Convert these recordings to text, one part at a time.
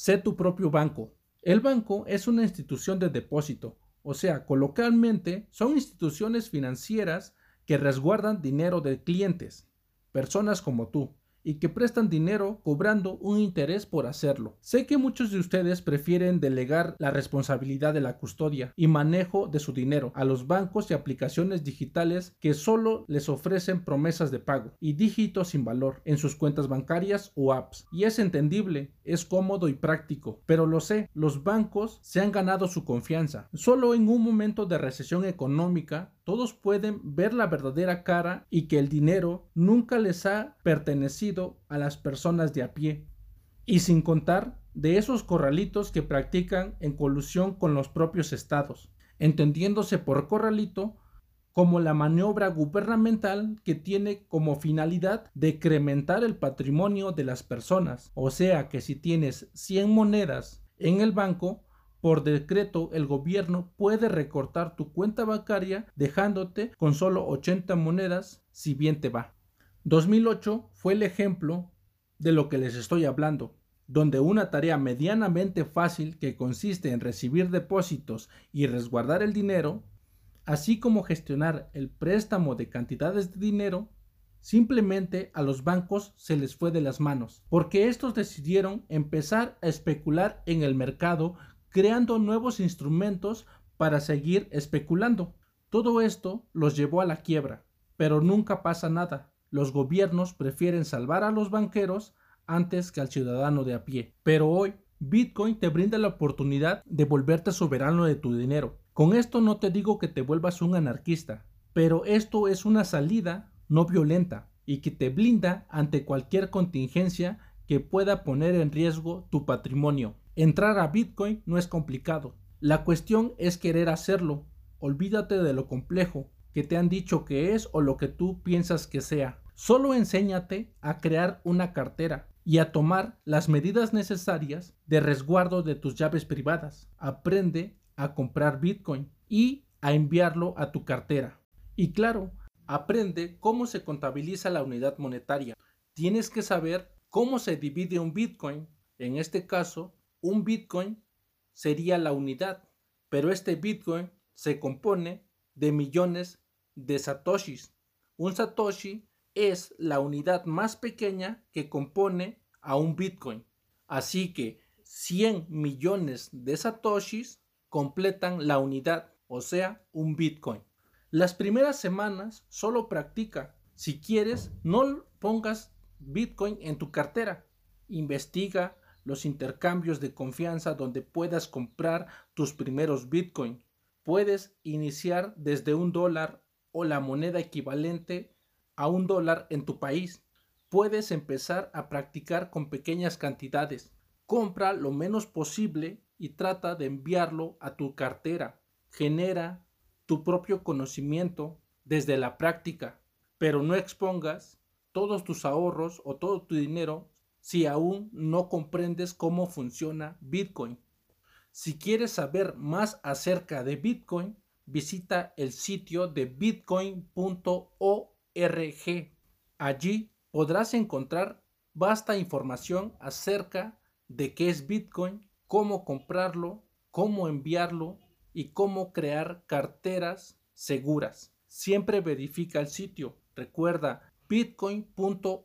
Sé tu propio banco. El banco es una institución de depósito, o sea, coloquialmente son instituciones financieras que resguardan dinero de clientes, personas como tú y que prestan dinero cobrando un interés por hacerlo. Sé que muchos de ustedes prefieren delegar la responsabilidad de la custodia y manejo de su dinero a los bancos y aplicaciones digitales que solo les ofrecen promesas de pago y dígitos sin valor en sus cuentas bancarias o apps. Y es entendible, es cómodo y práctico, pero lo sé, los bancos se han ganado su confianza. Solo en un momento de recesión económica todos pueden ver la verdadera cara y que el dinero nunca les ha pertenecido a las personas de a pie. Y sin contar de esos corralitos que practican en colusión con los propios estados, entendiéndose por corralito como la maniobra gubernamental que tiene como finalidad decrementar el patrimonio de las personas. O sea que si tienes 100 monedas en el banco, por decreto, el gobierno puede recortar tu cuenta bancaria dejándote con solo 80 monedas si bien te va. 2008 fue el ejemplo de lo que les estoy hablando, donde una tarea medianamente fácil que consiste en recibir depósitos y resguardar el dinero, así como gestionar el préstamo de cantidades de dinero, simplemente a los bancos se les fue de las manos, porque estos decidieron empezar a especular en el mercado creando nuevos instrumentos para seguir especulando. Todo esto los llevó a la quiebra, pero nunca pasa nada. Los gobiernos prefieren salvar a los banqueros antes que al ciudadano de a pie. Pero hoy, Bitcoin te brinda la oportunidad de volverte soberano de tu dinero. Con esto no te digo que te vuelvas un anarquista, pero esto es una salida no violenta y que te blinda ante cualquier contingencia que pueda poner en riesgo tu patrimonio. Entrar a Bitcoin no es complicado. La cuestión es querer hacerlo. Olvídate de lo complejo que te han dicho que es o lo que tú piensas que sea. Solo enséñate a crear una cartera y a tomar las medidas necesarias de resguardo de tus llaves privadas. Aprende a comprar Bitcoin y a enviarlo a tu cartera. Y claro, aprende cómo se contabiliza la unidad monetaria. Tienes que saber cómo se divide un Bitcoin. En este caso, un Bitcoin sería la unidad, pero este Bitcoin se compone de millones de satoshis. Un satoshi es la unidad más pequeña que compone a un Bitcoin. Así que 100 millones de satoshis completan la unidad, o sea, un Bitcoin. Las primeras semanas solo practica. Si quieres, no pongas Bitcoin en tu cartera. Investiga los intercambios de confianza donde puedas comprar tus primeros Bitcoin. Puedes iniciar desde un dólar o la moneda equivalente a un dólar en tu país. Puedes empezar a practicar con pequeñas cantidades. Compra lo menos posible y trata de enviarlo a tu cartera. Genera tu propio conocimiento desde la práctica, pero no expongas todos tus ahorros o todo tu dinero si aún no comprendes cómo funciona Bitcoin. Si quieres saber más acerca de Bitcoin, visita el sitio de bitcoin.org. Allí podrás encontrar vasta información acerca de qué es Bitcoin, cómo comprarlo, cómo enviarlo y cómo crear carteras seguras. Siempre verifica el sitio. Recuerda bitcoin.org.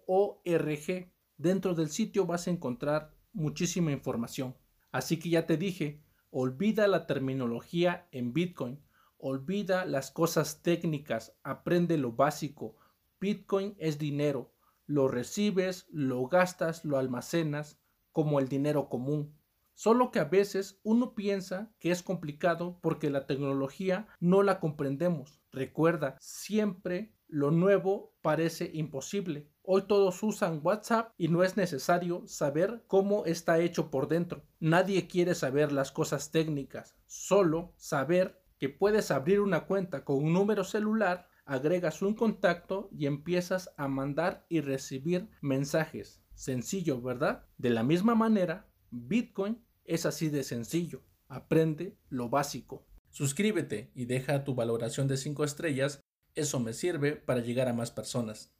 Dentro del sitio vas a encontrar muchísima información. Así que ya te dije, olvida la terminología en Bitcoin, olvida las cosas técnicas, aprende lo básico. Bitcoin es dinero, lo recibes, lo gastas, lo almacenas como el dinero común. Solo que a veces uno piensa que es complicado porque la tecnología no la comprendemos. Recuerda, siempre lo nuevo parece imposible. Hoy todos usan WhatsApp y no es necesario saber cómo está hecho por dentro. Nadie quiere saber las cosas técnicas, solo saber que puedes abrir una cuenta con un número celular, agregas un contacto y empiezas a mandar y recibir mensajes. Sencillo, ¿verdad? De la misma manera, Bitcoin es así de sencillo. Aprende lo básico. Suscríbete y deja tu valoración de 5 estrellas. Eso me sirve para llegar a más personas.